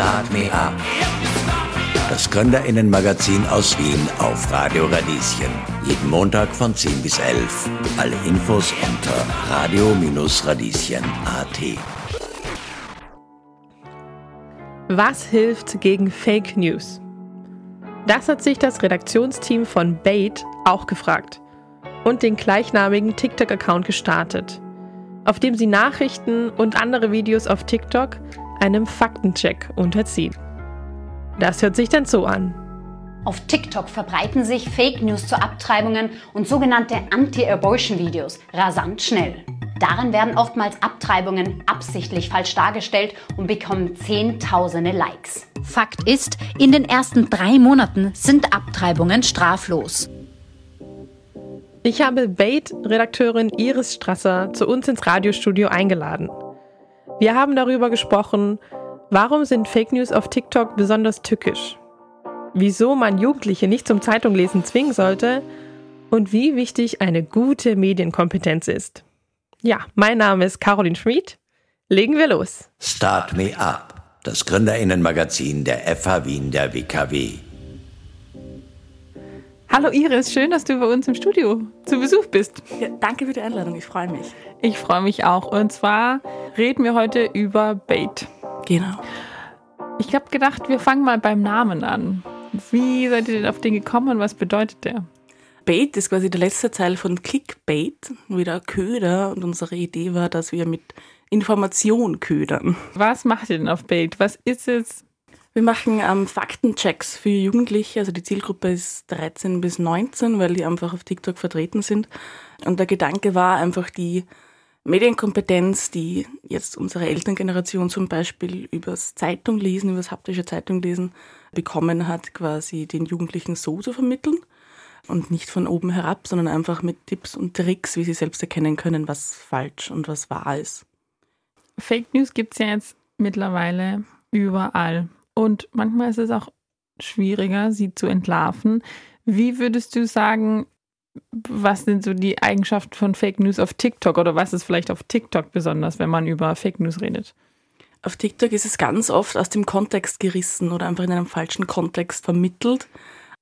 Start Me Up. Das Gründerinnenmagazin aus Wien auf Radio Radieschen. Jeden Montag von 10 bis 11. Alle Infos unter radio-radieschen.at. Was hilft gegen Fake News? Das hat sich das Redaktionsteam von Bait auch gefragt und den gleichnamigen TikTok-Account gestartet, auf dem sie Nachrichten und andere Videos auf TikTok einem Faktencheck unterziehen. Das hört sich dann so an. Auf TikTok verbreiten sich Fake News zu Abtreibungen und sogenannte Anti-Abortion-Videos rasant schnell. Darin werden oftmals Abtreibungen absichtlich falsch dargestellt und bekommen Zehntausende Likes. Fakt ist, in den ersten drei Monaten sind Abtreibungen straflos. Ich habe Bait-Redakteurin Iris Strasser zu uns ins Radiostudio eingeladen. Wir haben darüber gesprochen, warum sind Fake News auf TikTok besonders tückisch, wieso man Jugendliche nicht zum Zeitunglesen zwingen sollte und wie wichtig eine gute Medienkompetenz ist. Ja, mein Name ist Caroline Schmid. Legen wir los. Start Me Up, das Gründerinnenmagazin der FH Wien der WKW. Hallo Iris, schön, dass du bei uns im Studio zu Besuch bist. Ja, danke für die Einladung, ich freue mich. Ich freue mich auch. Und zwar reden wir heute über Bait. Genau. Ich habe gedacht, wir fangen mal beim Namen an. Wie seid ihr denn auf den gekommen und was bedeutet der? Bait ist quasi der letzte Teil von Clickbait, wieder Köder. Und unsere Idee war, dass wir mit Information ködern. Was macht ihr denn auf Bait? Was ist es? Wir machen ähm, Faktenchecks für Jugendliche. Also die Zielgruppe ist 13 bis 19, weil die einfach auf TikTok vertreten sind. Und der Gedanke war einfach die Medienkompetenz, die jetzt unsere Elterngeneration zum Beispiel übers Zeitung lesen, übers haptische Zeitung lesen, bekommen hat, quasi den Jugendlichen so zu vermitteln und nicht von oben herab, sondern einfach mit Tipps und Tricks, wie sie selbst erkennen können, was falsch und was wahr ist. Fake News gibt es ja jetzt mittlerweile überall. Und manchmal ist es auch schwieriger, sie zu entlarven. Wie würdest du sagen, was sind so die Eigenschaften von Fake News auf TikTok oder was ist vielleicht auf TikTok besonders, wenn man über Fake News redet? Auf TikTok ist es ganz oft aus dem Kontext gerissen oder einfach in einem falschen Kontext vermittelt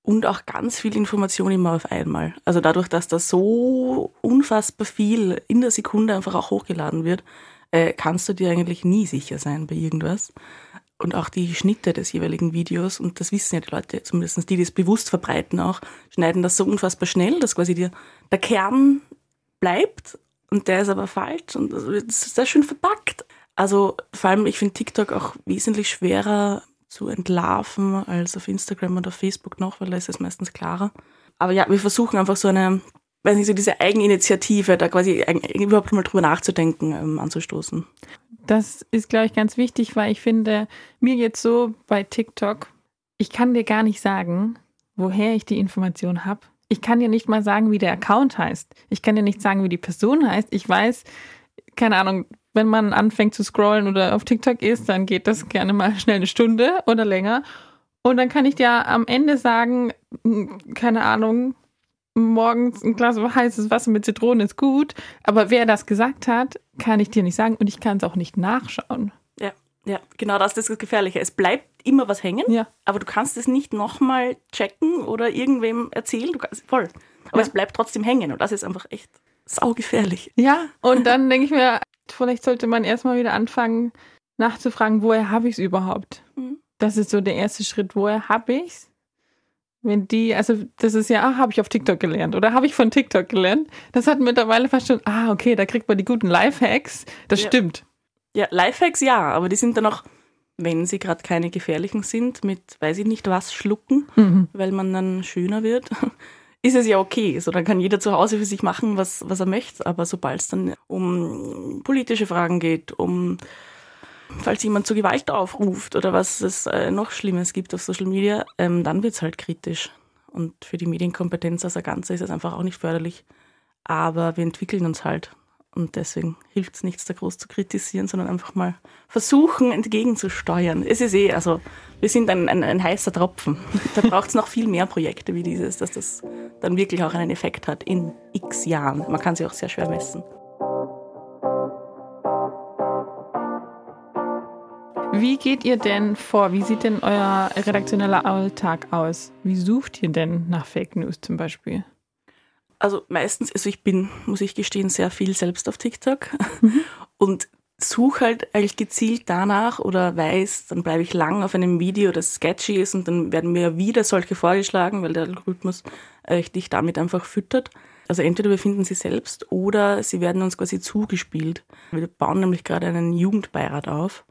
und auch ganz viel Information immer auf einmal. Also dadurch, dass da so unfassbar viel in der Sekunde einfach auch hochgeladen wird, äh, kannst du dir eigentlich nie sicher sein bei irgendwas. Und auch die Schnitte des jeweiligen Videos, und das wissen ja die Leute, zumindest die, die es bewusst verbreiten auch, schneiden das so unfassbar schnell, dass quasi dir der Kern bleibt und der ist aber falsch und das ist sehr schön verpackt. Also vor allem, ich finde TikTok auch wesentlich schwerer zu entlarven als auf Instagram oder Facebook noch, weil da ist es meistens klarer. Aber ja, wir versuchen einfach so eine, weiß nicht, so diese Eigeninitiative, da quasi überhaupt mal drüber nachzudenken, ähm, anzustoßen. Das ist, glaube ich, ganz wichtig, weil ich finde, mir jetzt so bei TikTok, ich kann dir gar nicht sagen, woher ich die Information habe. Ich kann dir nicht mal sagen, wie der Account heißt. Ich kann dir nicht sagen, wie die Person heißt. Ich weiß, keine Ahnung, wenn man anfängt zu scrollen oder auf TikTok ist, dann geht das gerne mal schnell eine Stunde oder länger. Und dann kann ich dir am Ende sagen, hm, keine Ahnung, morgens ein Glas heißes Wasser mit Zitronen ist gut. Aber wer das gesagt hat, kann ich dir nicht sagen und ich kann es auch nicht nachschauen. Ja, ja, genau das ist das Gefährliche. Es bleibt immer was hängen, ja. aber du kannst es nicht nochmal checken oder irgendwem erzählen. Du kannst, voll. Aber ja. es bleibt trotzdem hängen und das ist einfach echt saugefährlich. Ja, und dann denke ich mir, vielleicht sollte man erstmal wieder anfangen nachzufragen, woher habe ich es überhaupt? Mhm. Das ist so der erste Schritt, woher habe ich es? Wenn die, also das ist ja, ah, habe ich auf TikTok gelernt oder habe ich von TikTok gelernt. Das hat mittlerweile fast schon, ah, okay, da kriegt man die guten Lifehacks. Das ja. stimmt. Ja, Lifehacks ja, aber die sind dann auch, wenn sie gerade keine gefährlichen sind, mit, weiß ich nicht was, schlucken, mhm. weil man dann schöner wird ist es ja okay. So, dann kann jeder zu Hause für sich machen, was, was er möchte. Aber sobald es dann um politische Fragen geht, um falls jemand zu Gewalt aufruft oder was es äh, noch Schlimmes gibt auf Social Media, ähm, dann wird es halt kritisch. Und für die Medienkompetenz als Ganze ist es einfach auch nicht förderlich. Aber wir entwickeln uns halt. Und deswegen hilft es nichts, da groß zu kritisieren, sondern einfach mal versuchen, entgegenzusteuern. Es ist eh, also wir sind ein, ein, ein heißer Tropfen. Da braucht es noch viel mehr Projekte wie dieses, dass das dann wirklich auch einen Effekt hat in x Jahren. Man kann sie auch sehr schwer messen. Wie geht ihr denn vor? Wie sieht denn euer redaktioneller Alltag aus? Wie sucht ihr denn nach Fake News zum Beispiel? Also meistens, also ich bin, muss ich gestehen, sehr viel selbst auf TikTok mhm. und suche halt eigentlich gezielt danach oder weiß, dann bleibe ich lang auf einem Video, das sketchy ist und dann werden mir wieder solche vorgeschlagen, weil der Algorithmus äh, dich damit einfach füttert. Also entweder wir finden sie selbst oder sie werden uns quasi zugespielt. Wir bauen nämlich gerade einen Jugendbeirat auf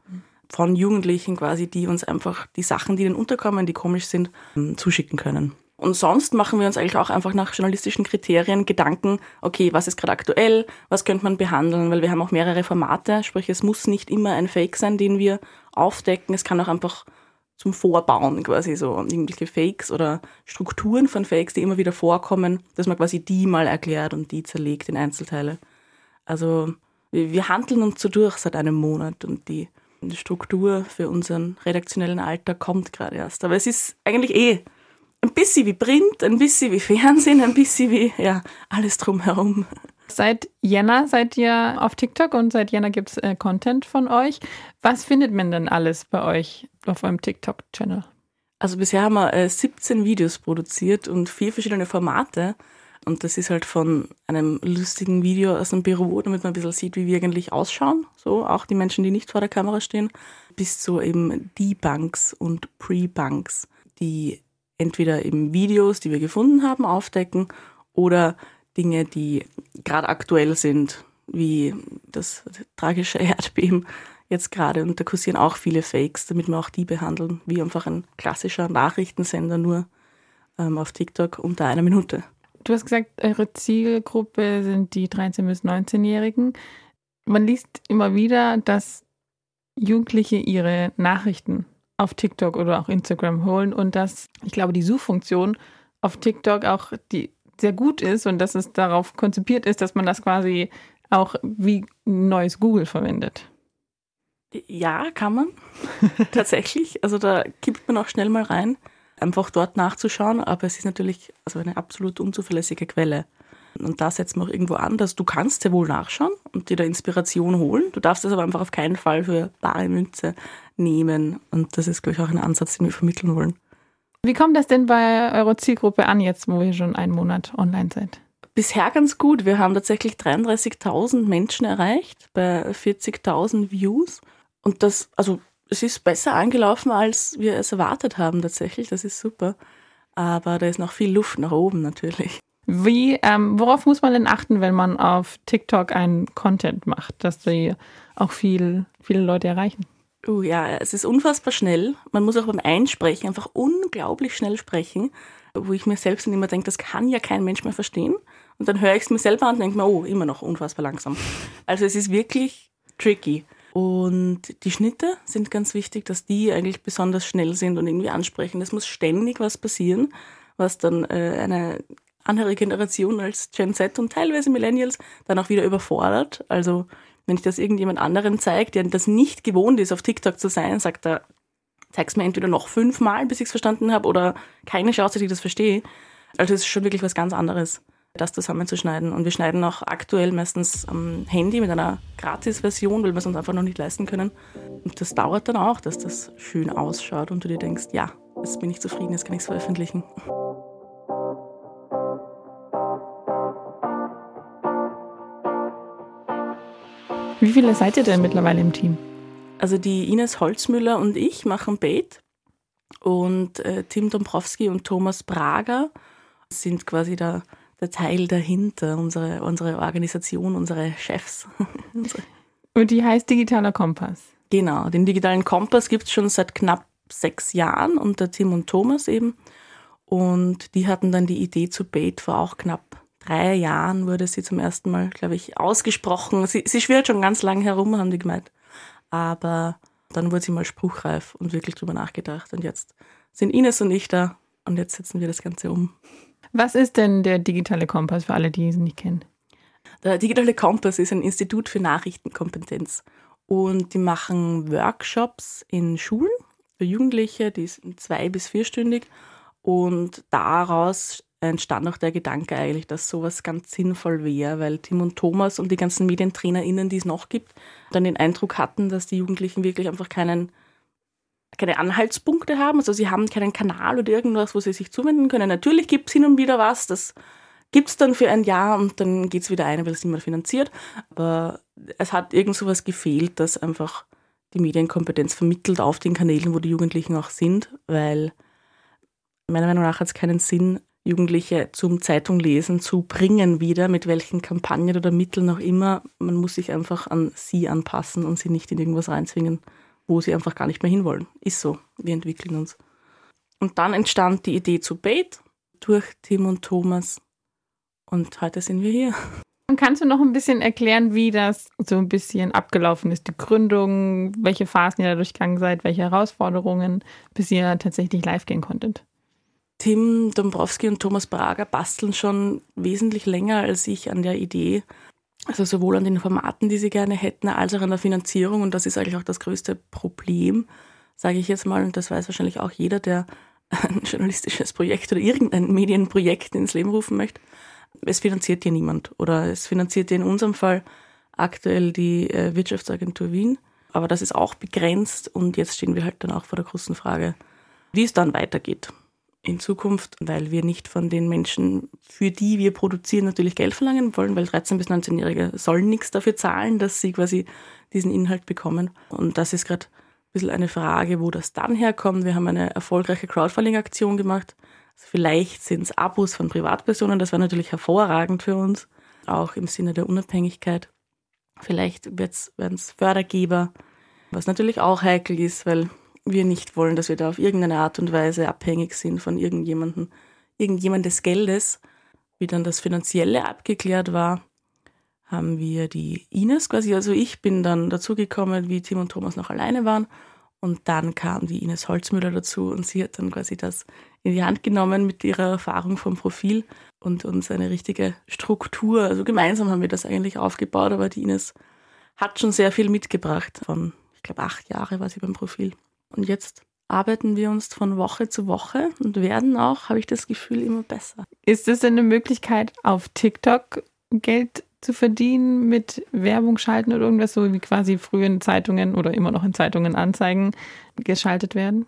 von Jugendlichen quasi, die uns einfach die Sachen, die ihnen unterkommen, die komisch sind, ähm, zuschicken können. Und sonst machen wir uns eigentlich auch einfach nach journalistischen Kriterien Gedanken, okay, was ist gerade aktuell, was könnte man behandeln, weil wir haben auch mehrere Formate, sprich es muss nicht immer ein Fake sein, den wir aufdecken, es kann auch einfach zum Vorbauen quasi so irgendwelche Fakes oder Strukturen von Fakes, die immer wieder vorkommen, dass man quasi die mal erklärt und die zerlegt in Einzelteile. Also wir handeln uns so durch seit einem Monat und die Struktur für unseren redaktionellen Alltag kommt gerade erst. Aber es ist eigentlich eh ein bisschen wie Print, ein bisschen wie Fernsehen, ein bisschen wie, ja, alles drumherum. Seit Jänner seid ihr auf TikTok und seit Jänner gibt es äh, Content von euch. Was findet man denn alles bei euch auf eurem TikTok-Channel? Also bisher haben wir äh, 17 Videos produziert und vier verschiedene Formate. Und das ist halt von einem lustigen Video aus dem Büro, damit man ein bisschen sieht, wie wir eigentlich ausschauen. So, auch die Menschen, die nicht vor der Kamera stehen, bis zu eben Debunks und Pre-Bunks, die entweder eben Videos, die wir gefunden haben, aufdecken oder Dinge, die gerade aktuell sind, wie das tragische Erdbeben jetzt gerade. Und da kursieren auch viele Fakes, damit wir auch die behandeln, wie einfach ein klassischer Nachrichtensender nur ähm, auf TikTok unter einer Minute. Du hast gesagt, eure Zielgruppe sind die 13- bis 19-Jährigen. Man liest immer wieder, dass Jugendliche ihre Nachrichten auf TikTok oder auch Instagram holen und dass, ich glaube, die Suchfunktion auf TikTok auch die sehr gut ist und dass es darauf konzipiert ist, dass man das quasi auch wie neues Google verwendet. Ja, kann man. Tatsächlich. Also da kippt man auch schnell mal rein, einfach dort nachzuschauen, aber es ist natürlich also eine absolut unzuverlässige Quelle. Und da setzen wir auch irgendwo an, dass du kannst sehr wohl nachschauen und dir da Inspiration holen. Du darfst es aber einfach auf keinen Fall für bare Münze nehmen. Und das ist, glaube ich, auch ein Ansatz, den wir vermitteln wollen. Wie kommt das denn bei eurer Zielgruppe an, jetzt wo ihr schon einen Monat online seid? Bisher ganz gut. Wir haben tatsächlich 33.000 Menschen erreicht bei 40.000 Views. Und das, also es ist besser angelaufen, als wir es erwartet haben tatsächlich. Das ist super. Aber da ist noch viel Luft nach oben natürlich. Wie, ähm, worauf muss man denn achten, wenn man auf TikTok einen Content macht, dass die auch viel, viele Leute erreichen? Uh, ja, es ist unfassbar schnell. Man muss auch beim Einsprechen einfach unglaublich schnell sprechen, wo ich mir selbst dann immer denke, das kann ja kein Mensch mehr verstehen. Und dann höre ich es mir selber an und denke mir, oh, immer noch unfassbar langsam. Also es ist wirklich tricky. Und die Schnitte sind ganz wichtig, dass die eigentlich besonders schnell sind und irgendwie ansprechen. Es muss ständig was passieren, was dann äh, eine andere Generation als Gen Z und teilweise Millennials dann auch wieder überfordert. Also wenn ich das irgendjemand anderen zeige, der das nicht gewohnt ist, auf TikTok zu sein, sagt er, zeig's mir entweder noch fünfmal, bis ich es verstanden habe, oder keine Chance, dass ich das verstehe. Also es ist schon wirklich was ganz anderes, das zusammenzuschneiden. Und wir schneiden auch aktuell meistens am Handy mit einer Gratis-Version, weil wir es uns einfach noch nicht leisten können. Und das dauert dann auch, dass das schön ausschaut und du dir denkst, ja, jetzt bin ich zufrieden, jetzt kann ich es veröffentlichen. Wie viele seid ihr denn mittlerweile im Team? Also die Ines Holzmüller und ich machen Bait und äh, Tim Dombrowski und Thomas Prager sind quasi der, der Teil dahinter, unsere, unsere Organisation, unsere Chefs. und die heißt Digitaler Kompass? Genau, den digitalen Kompass gibt es schon seit knapp sechs Jahren unter Tim und Thomas eben. Und die hatten dann die Idee zu Bait vor auch knapp drei Jahren wurde sie zum ersten Mal, glaube ich, ausgesprochen. Sie, sie schwirrt schon ganz lang herum, haben die gemeint. Aber dann wurde sie mal spruchreif und wirklich drüber nachgedacht. Und jetzt sind Ines und ich da und jetzt setzen wir das Ganze um. Was ist denn der digitale Kompass für alle, die es nicht kennen? Der digitale Kompass ist ein Institut für Nachrichtenkompetenz. Und die machen Workshops in Schulen für Jugendliche, die sind zwei- bis vierstündig. Und daraus entstand auch der Gedanke eigentlich, dass sowas ganz sinnvoll wäre, weil Tim und Thomas und die ganzen MedientrainerInnen, die es noch gibt, dann den Eindruck hatten, dass die Jugendlichen wirklich einfach keinen keine Anhaltspunkte haben. Also sie haben keinen Kanal oder irgendwas, wo sie sich zuwenden können. Natürlich gibt es hin und wieder was, das gibt es dann für ein Jahr und dann geht es wieder ein, weil es niemand finanziert. Aber es hat irgend so was gefehlt, dass einfach die Medienkompetenz vermittelt auf den Kanälen, wo die Jugendlichen auch sind, weil meiner Meinung nach hat es keinen Sinn, Jugendliche zum Zeitunglesen zu bringen wieder, mit welchen Kampagnen oder Mitteln auch immer. Man muss sich einfach an sie anpassen und sie nicht in irgendwas reinzwingen, wo sie einfach gar nicht mehr hinwollen. Ist so, wir entwickeln uns. Und dann entstand die Idee zu Bait durch Tim und Thomas. Und heute sind wir hier. Kannst du noch ein bisschen erklären, wie das so ein bisschen abgelaufen ist? Die Gründung, welche Phasen ihr da durchgegangen seid, welche Herausforderungen, bis ihr tatsächlich live gehen konntet? Tim Dombrowski und Thomas Brager basteln schon wesentlich länger als ich an der Idee. Also sowohl an den Formaten, die sie gerne hätten, als auch an der Finanzierung. Und das ist eigentlich auch das größte Problem, sage ich jetzt mal. Und das weiß wahrscheinlich auch jeder, der ein journalistisches Projekt oder irgendein Medienprojekt ins Leben rufen möchte. Es finanziert dir niemand. Oder es finanziert dir in unserem Fall aktuell die äh, Wirtschaftsagentur Wien. Aber das ist auch begrenzt. Und jetzt stehen wir halt dann auch vor der großen Frage, wie es dann weitergeht in Zukunft, weil wir nicht von den Menschen, für die wir produzieren, natürlich Geld verlangen wollen, weil 13- bis 19-Jährige sollen nichts dafür zahlen, dass sie quasi diesen Inhalt bekommen. Und das ist gerade ein bisschen eine Frage, wo das dann herkommt. Wir haben eine erfolgreiche Crowdfunding-Aktion gemacht. Also vielleicht sind es Abos von Privatpersonen, das wäre natürlich hervorragend für uns, auch im Sinne der Unabhängigkeit. Vielleicht werden es Fördergeber, was natürlich auch heikel ist, weil wir nicht wollen, dass wir da auf irgendeine Art und Weise abhängig sind von irgendjemandem, irgendjemandes Geldes. Wie dann das Finanzielle abgeklärt war, haben wir die Ines quasi, also ich bin dann dazugekommen, wie Tim und Thomas noch alleine waren. Und dann kam die Ines Holzmüller dazu und sie hat dann quasi das in die Hand genommen mit ihrer Erfahrung vom Profil und uns eine richtige Struktur, also gemeinsam haben wir das eigentlich aufgebaut, aber die Ines hat schon sehr viel mitgebracht. Von, ich glaube, acht Jahre war sie beim Profil. Und jetzt arbeiten wir uns von Woche zu Woche und werden auch, habe ich das Gefühl, immer besser. Ist es denn eine Möglichkeit, auf TikTok Geld zu verdienen mit Werbung schalten oder irgendwas, so wie quasi früher in Zeitungen oder immer noch in Zeitungen Anzeigen geschaltet werden?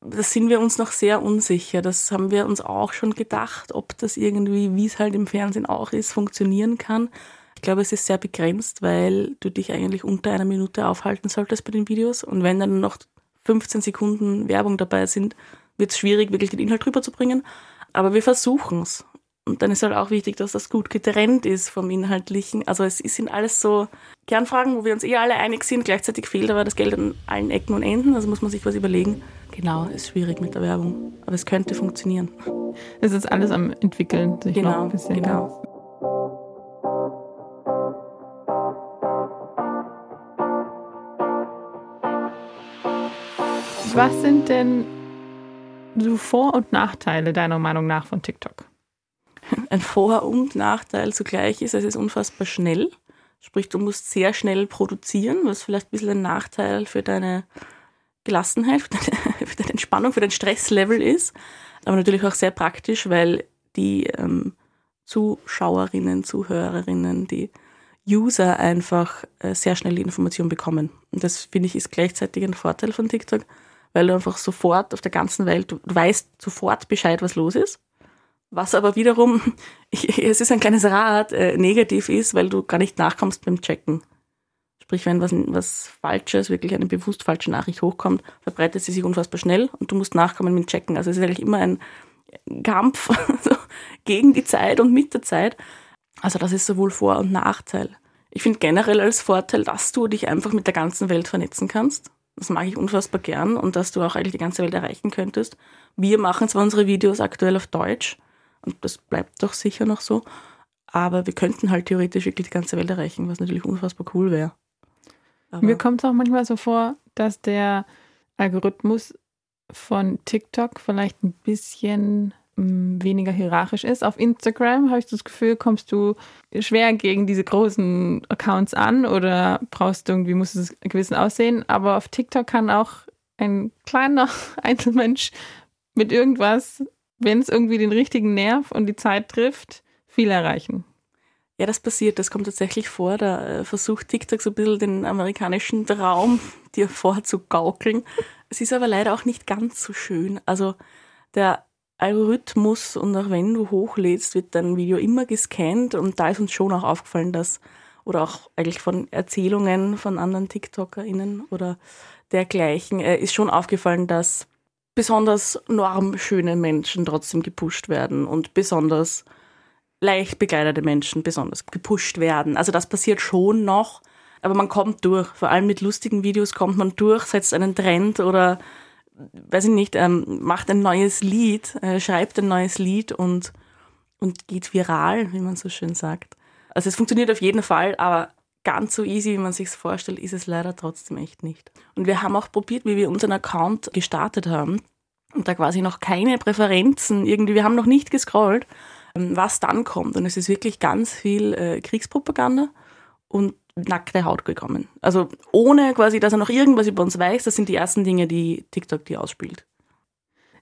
Das sind wir uns noch sehr unsicher. Das haben wir uns auch schon gedacht, ob das irgendwie, wie es halt im Fernsehen auch ist, funktionieren kann. Ich glaube, es ist sehr begrenzt, weil du dich eigentlich unter einer Minute aufhalten solltest bei den Videos. Und wenn dann noch 15 Sekunden Werbung dabei sind, wird es schwierig, wirklich den Inhalt rüberzubringen. Aber wir versuchen es. Und dann ist halt auch wichtig, dass das gut getrennt ist vom Inhaltlichen. Also es sind alles so Kernfragen, wo wir uns eh alle einig sind. Gleichzeitig fehlt aber das Geld an allen Ecken und Enden. Also muss man sich was überlegen. Genau, ist schwierig mit der Werbung. Aber es könnte funktionieren. Es ist alles am entwickeln. Sich genau, ein bisschen, genau. Was sind denn so Vor- und Nachteile deiner Meinung nach von TikTok? Ein Vor- und Nachteil zugleich ist, es ist unfassbar schnell. Sprich, du musst sehr schnell produzieren, was vielleicht ein bisschen ein Nachteil für deine Gelassenheit, für deine, für deine Entspannung, für dein Stresslevel ist. Aber natürlich auch sehr praktisch, weil die ähm, Zuschauerinnen, Zuhörerinnen, die User einfach äh, sehr schnell die Information bekommen. Und das finde ich ist gleichzeitig ein Vorteil von TikTok, weil du einfach sofort auf der ganzen Welt, du, weißt sofort Bescheid, was los ist. Was aber wiederum, es ist ein kleines Rad, äh, negativ ist, weil du gar nicht nachkommst beim Checken. Sprich, wenn was, was Falsches, wirklich eine bewusst falsche Nachricht hochkommt, verbreitet sie sich unfassbar schnell und du musst nachkommen mit dem Checken. Also es ist eigentlich immer ein Kampf gegen die Zeit und mit der Zeit. Also das ist sowohl Vor- und Nachteil. Ich finde generell als Vorteil, dass du dich einfach mit der ganzen Welt vernetzen kannst. Das mag ich unfassbar gern und dass du auch eigentlich die ganze Welt erreichen könntest. Wir machen zwar unsere Videos aktuell auf Deutsch und das bleibt doch sicher noch so, aber wir könnten halt theoretisch wirklich die ganze Welt erreichen, was natürlich unfassbar cool wäre. Mir kommt es auch manchmal so vor, dass der Algorithmus von TikTok vielleicht ein bisschen weniger hierarchisch ist. Auf Instagram habe ich das Gefühl, kommst du schwer gegen diese großen Accounts an oder brauchst du irgendwie, muss es gewissen aussehen. Aber auf TikTok kann auch ein kleiner Einzelmensch mit irgendwas, wenn es irgendwie den richtigen Nerv und die Zeit trifft, viel erreichen. Ja, das passiert, das kommt tatsächlich vor. Da äh, versucht TikTok so ein bisschen den amerikanischen Traum dir vorzugaukeln. Es ist aber leider auch nicht ganz so schön. Also der Algorithmus und auch wenn du hochlädst, wird dein Video immer gescannt und da ist uns schon auch aufgefallen, dass, oder auch eigentlich von Erzählungen von anderen TikTokerInnen oder dergleichen, äh, ist schon aufgefallen, dass besonders normschöne Menschen trotzdem gepusht werden und besonders leicht bekleidete Menschen besonders gepusht werden. Also das passiert schon noch, aber man kommt durch. Vor allem mit lustigen Videos kommt man durch, setzt einen Trend oder weiß ich nicht, ähm, macht ein neues Lied, äh, schreibt ein neues Lied und, und geht viral, wie man so schön sagt. Also es funktioniert auf jeden Fall, aber ganz so easy, wie man sich vorstellt, ist es leider trotzdem echt nicht. Und wir haben auch probiert, wie wir unseren Account gestartet haben und da quasi noch keine Präferenzen, irgendwie, wir haben noch nicht gescrollt, ähm, was dann kommt. Und es ist wirklich ganz viel äh, Kriegspropaganda und nackte Haut gekommen. Also ohne quasi, dass er noch irgendwas über uns weiß, das sind die ersten Dinge, die TikTok dir ausspielt.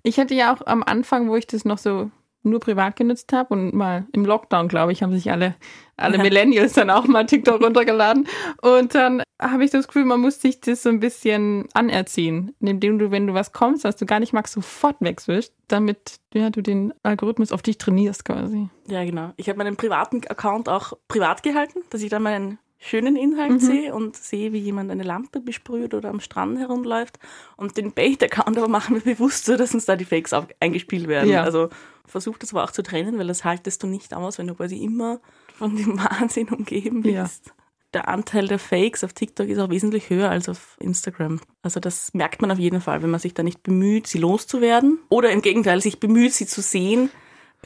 Ich hatte ja auch am Anfang, wo ich das noch so nur privat genutzt habe und mal im Lockdown, glaube ich, haben sich alle, alle. Millennials dann auch mal TikTok runtergeladen. Und dann habe ich das Gefühl, man muss sich das so ein bisschen anerziehen, indem du, wenn du was kommst, was du gar nicht magst, sofort wechselst, damit ja, du den Algorithmus auf dich trainierst quasi. Ja, genau. Ich habe meinen privaten Account auch privat gehalten, dass ich dann meinen schönen Inhalt mhm. sehe und sehe, wie jemand eine Lampe besprüht oder am Strand herumläuft. Und den Bait-Account aber machen wir bewusst so, dass uns da die Fakes eingespielt werden. Ja. Also versuch das aber auch zu trennen, weil das haltest du nicht aus, wenn du quasi immer von dem Wahnsinn umgeben bist. Ja. Der Anteil der Fakes auf TikTok ist auch wesentlich höher als auf Instagram. Also das merkt man auf jeden Fall, wenn man sich da nicht bemüht, sie loszuwerden. Oder im Gegenteil, sich bemüht, sie zu sehen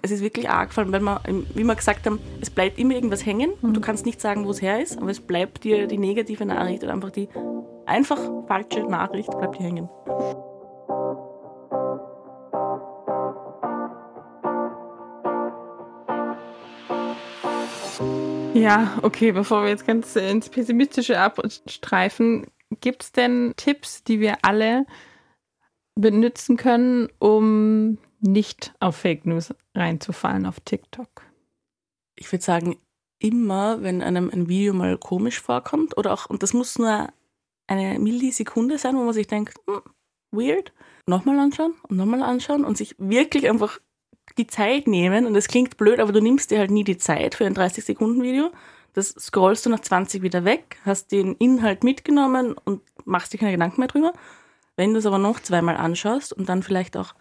es ist wirklich arg gefallen, weil wir, wie wir gesagt haben, es bleibt immer irgendwas hängen und du mhm. kannst nicht sagen, wo es her ist, aber es bleibt dir die negative Nachricht oder einfach die einfach falsche Nachricht bleibt dir hängen. Ja, okay, bevor wir jetzt ganz ins Pessimistische abstreifen, gibt es denn Tipps, die wir alle benutzen können, um nicht auf Fake News reinzufallen auf TikTok? Ich würde sagen, immer, wenn einem ein Video mal komisch vorkommt oder auch, und das muss nur eine Millisekunde sein, wo man sich denkt, hm, weird, nochmal anschauen und nochmal anschauen und sich wirklich einfach die Zeit nehmen. Und das klingt blöd, aber du nimmst dir halt nie die Zeit für ein 30-Sekunden-Video. Das scrollst du nach 20 wieder weg, hast den Inhalt mitgenommen und machst dir keine Gedanken mehr drüber. Wenn du es aber noch zweimal anschaust und dann vielleicht auch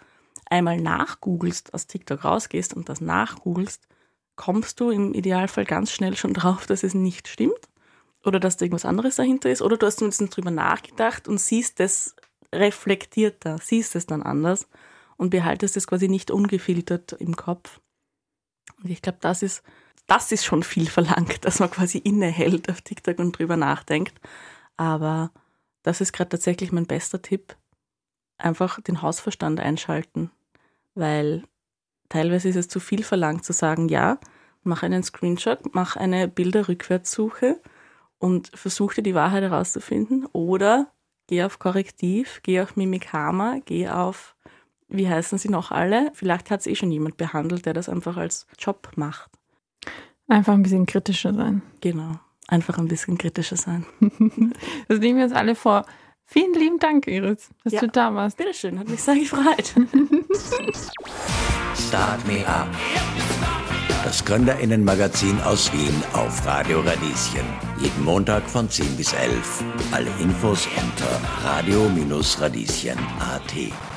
einmal nachgoogelst, aus TikTok rausgehst und das nachgoogelst, kommst du im Idealfall ganz schnell schon drauf, dass es nicht stimmt oder dass da irgendwas anderes dahinter ist oder du hast zumindest drüber nachgedacht und siehst es reflektierter, siehst es dann anders und behaltest es quasi nicht ungefiltert im Kopf. Und ich glaube, das ist, das ist schon viel verlangt, dass man quasi innehält auf TikTok und drüber nachdenkt. Aber das ist gerade tatsächlich mein bester Tipp. Einfach den Hausverstand einschalten weil teilweise ist es zu viel verlangt zu sagen, ja, mach einen Screenshot, mach eine Bilderrückwärtssuche und versuch dir die Wahrheit herauszufinden oder geh auf Korrektiv, geh auf Mimikama, geh auf, wie heißen sie noch alle? Vielleicht hat es eh schon jemand behandelt, der das einfach als Job macht. Einfach ein bisschen kritischer sein. Genau, einfach ein bisschen kritischer sein. das nehmen wir uns alle vor. Vielen lieben Dank, Iris, dass ja. du da warst. Bitteschön, hat mich sehr gefreut. Start Me Up. Das Gründerinnenmagazin aus Wien auf Radio Radieschen. Jeden Montag von 10 bis 11. Alle Infos unter radio-radieschen.at.